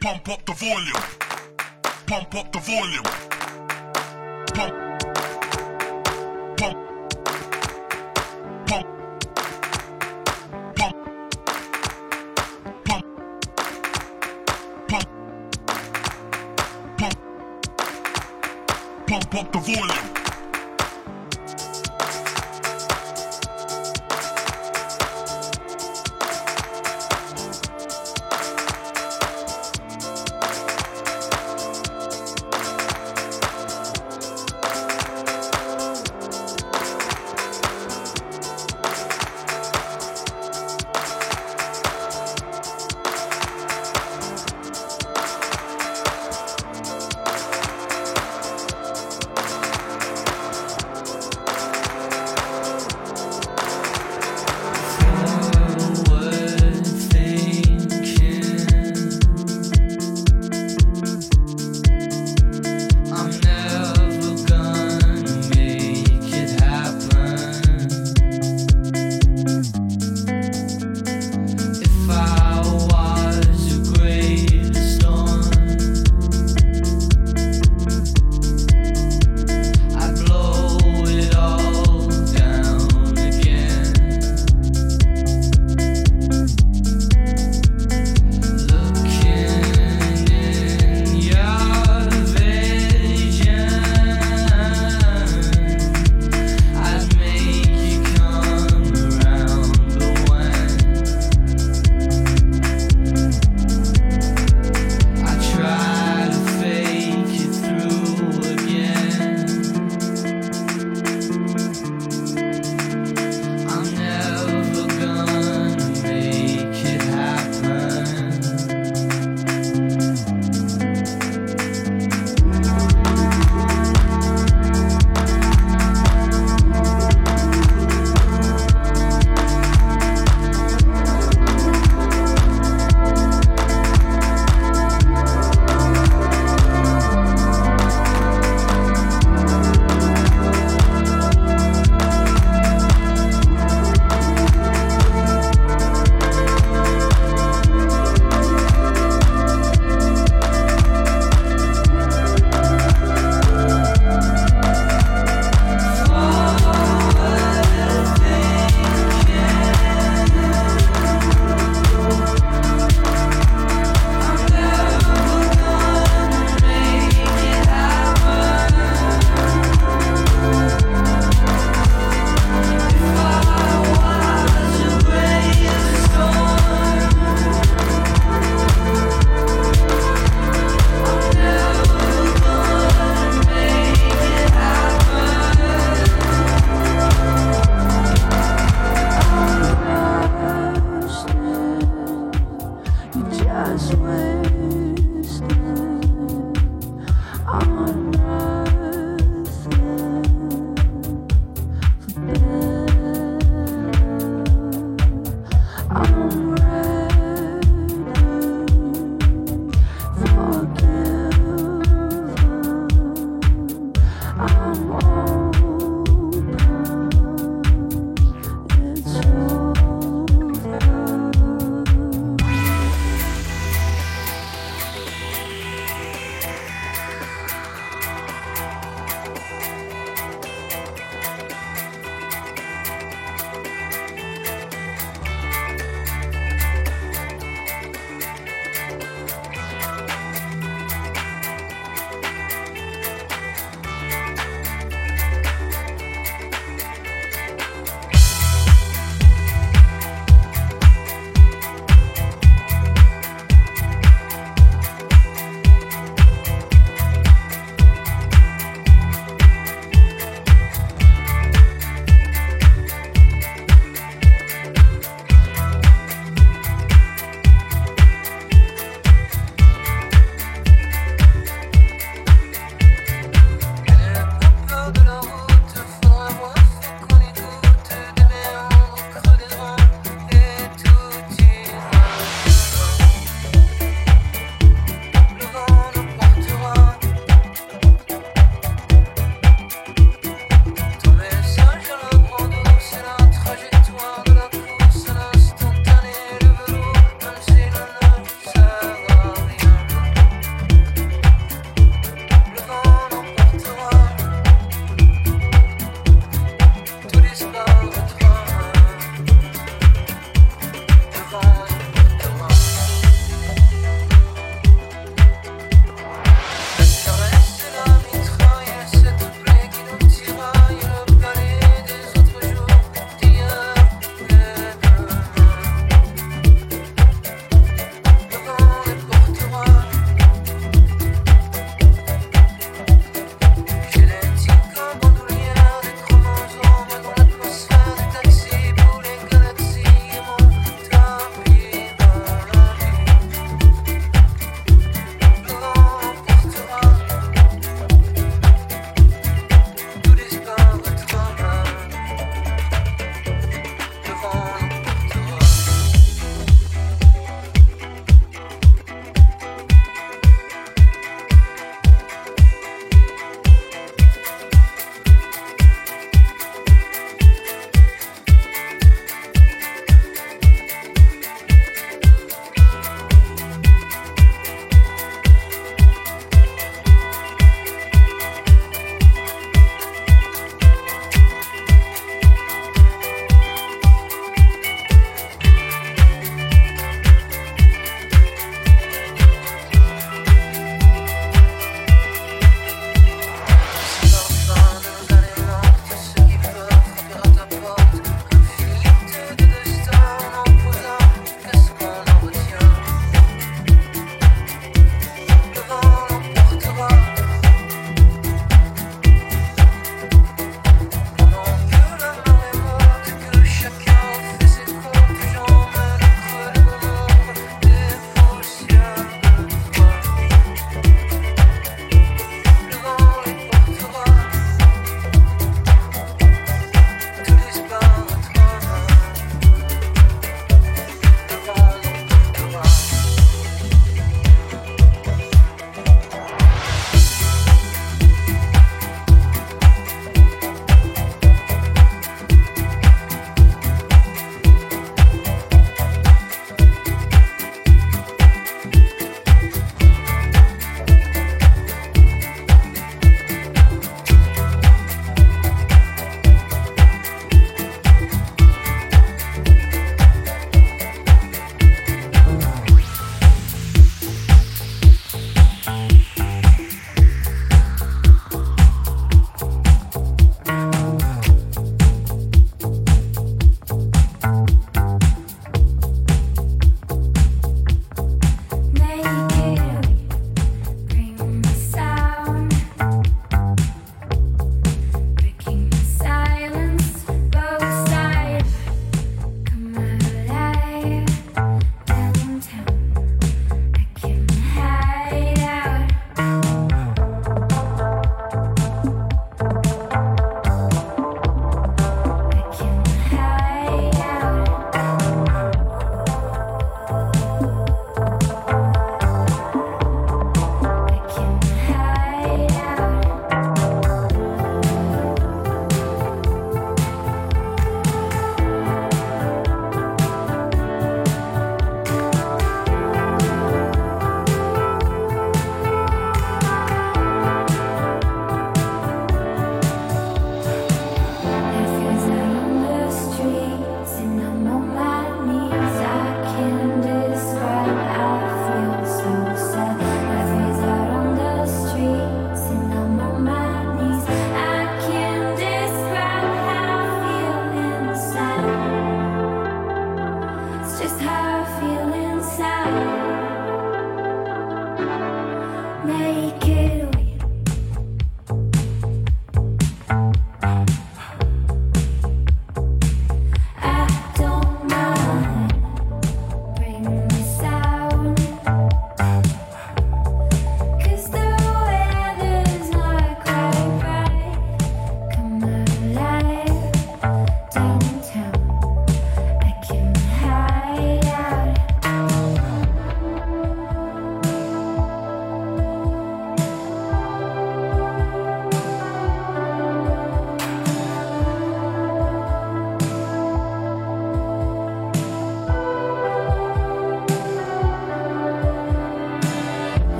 Pump up the volume. Pump up the volume. Pump. Pump. Pump. Pump. Pump. Pump. Pump. Up the volume.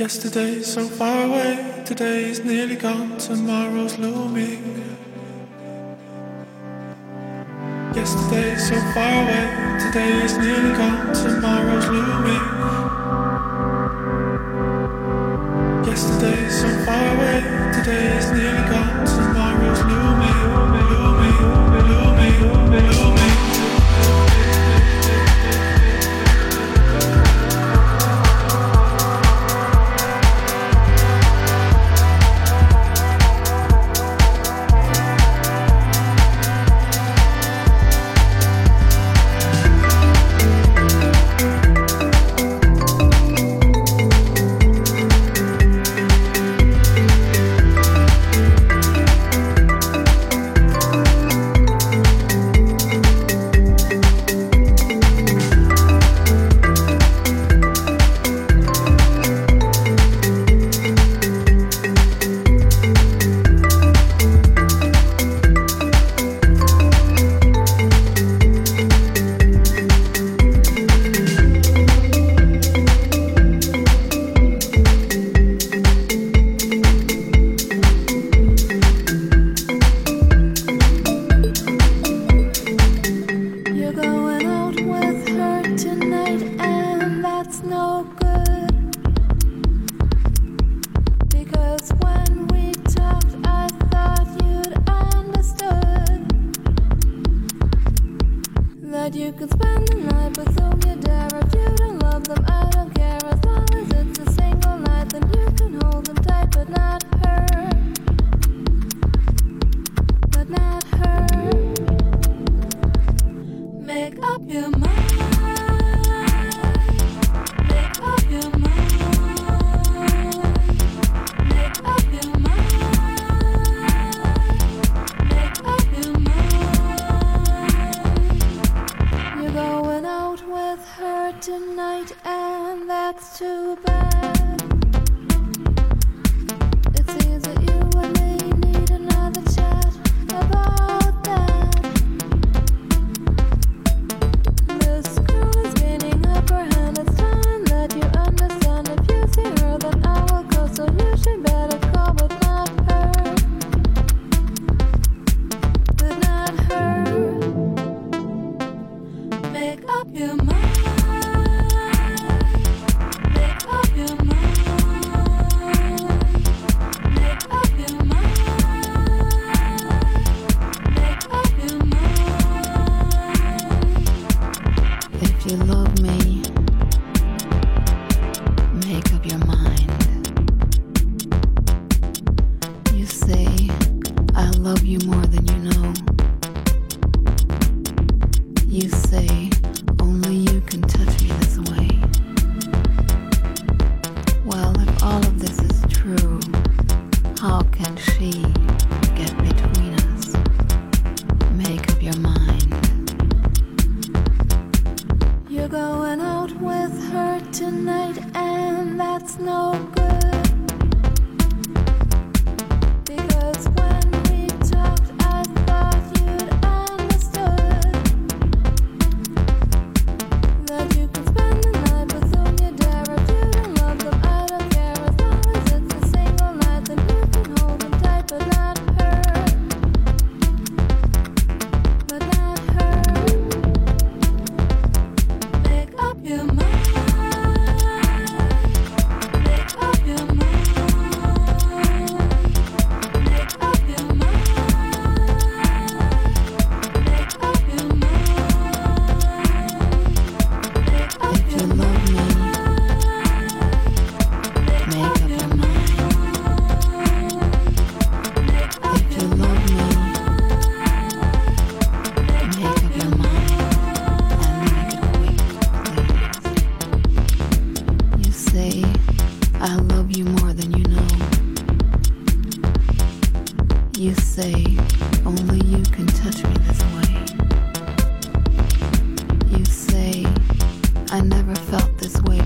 Yesterday's so far away, today's nearly gone, tomorrow's looming. Yesterday's so far away, today's nearly gone, tomorrow's looming. Yesterday's so far away, today's nearly gone. Felt this way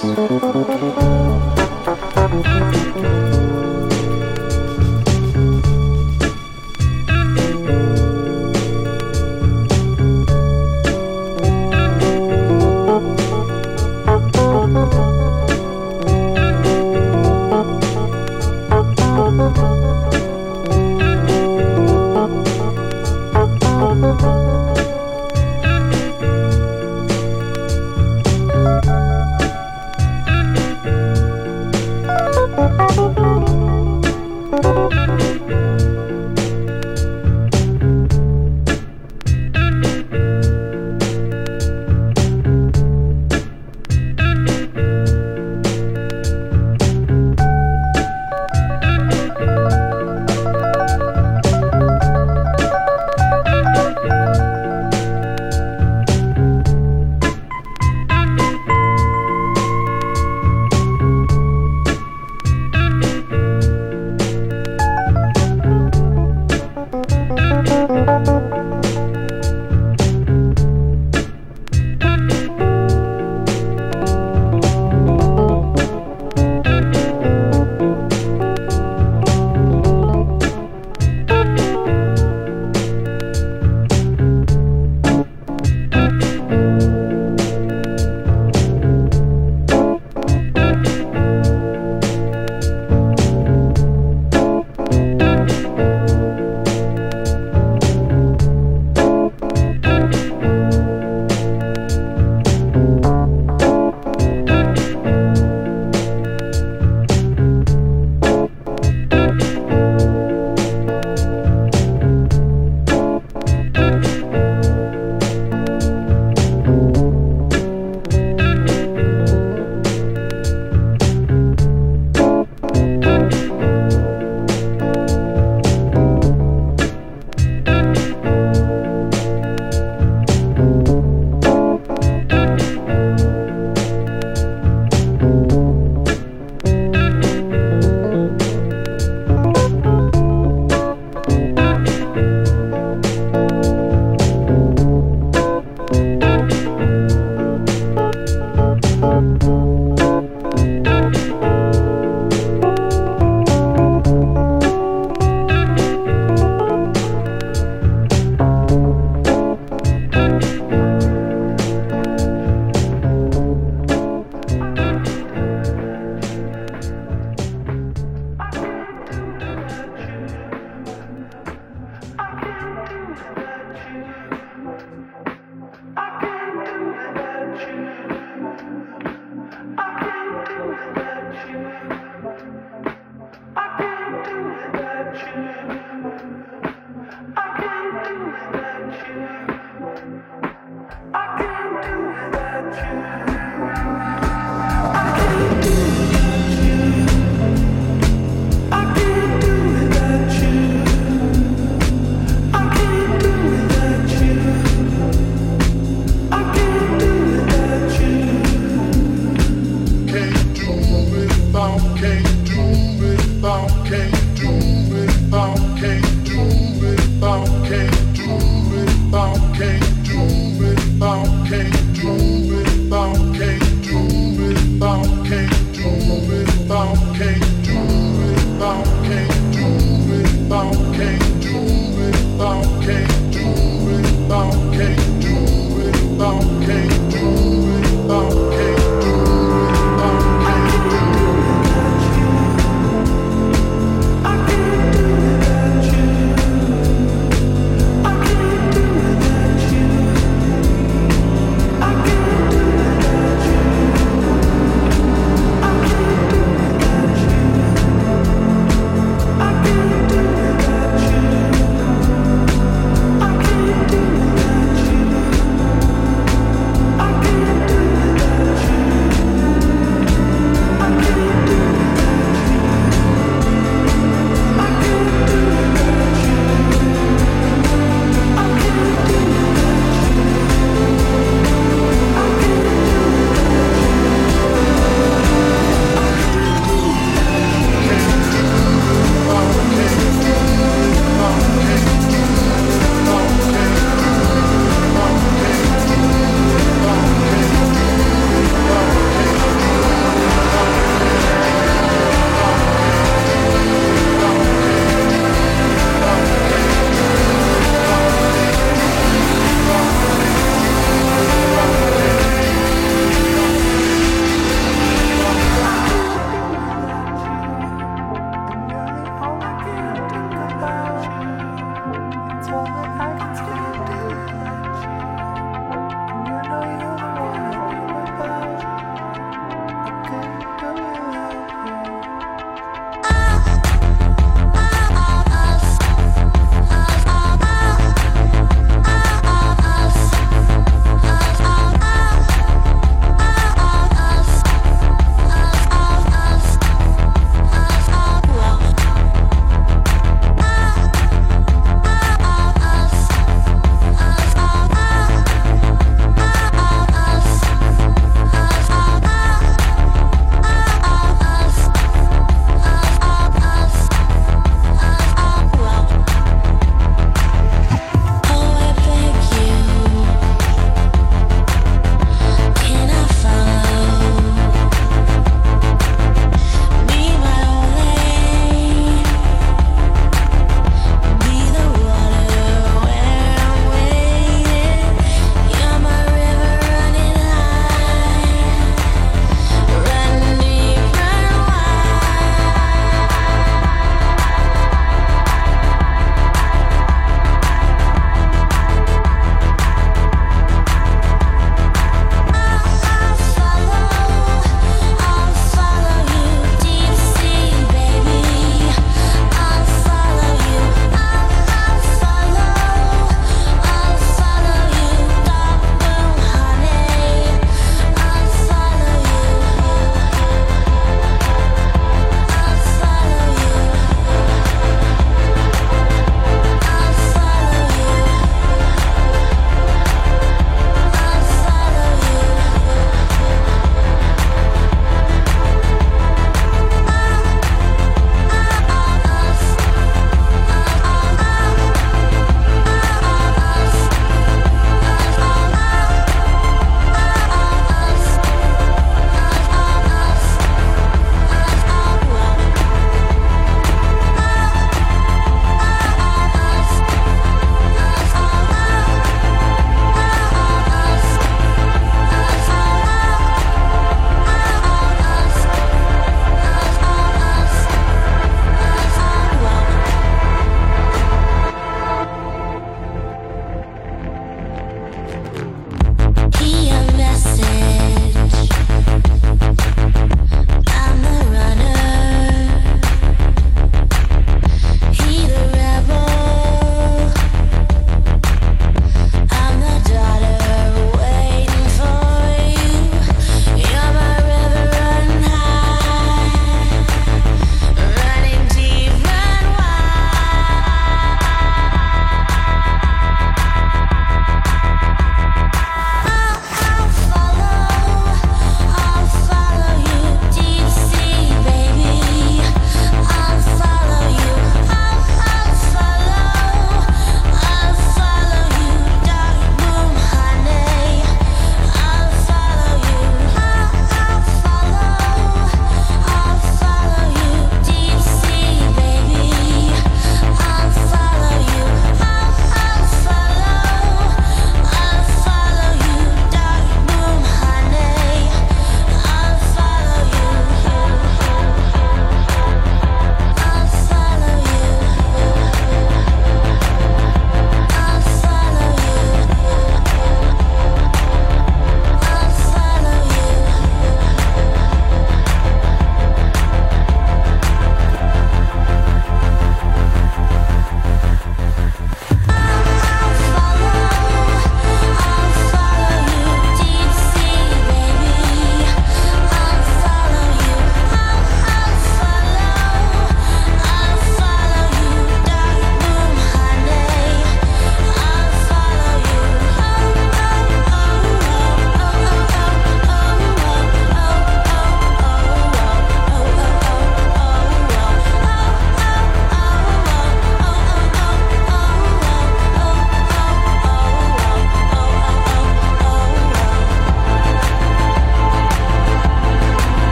Thank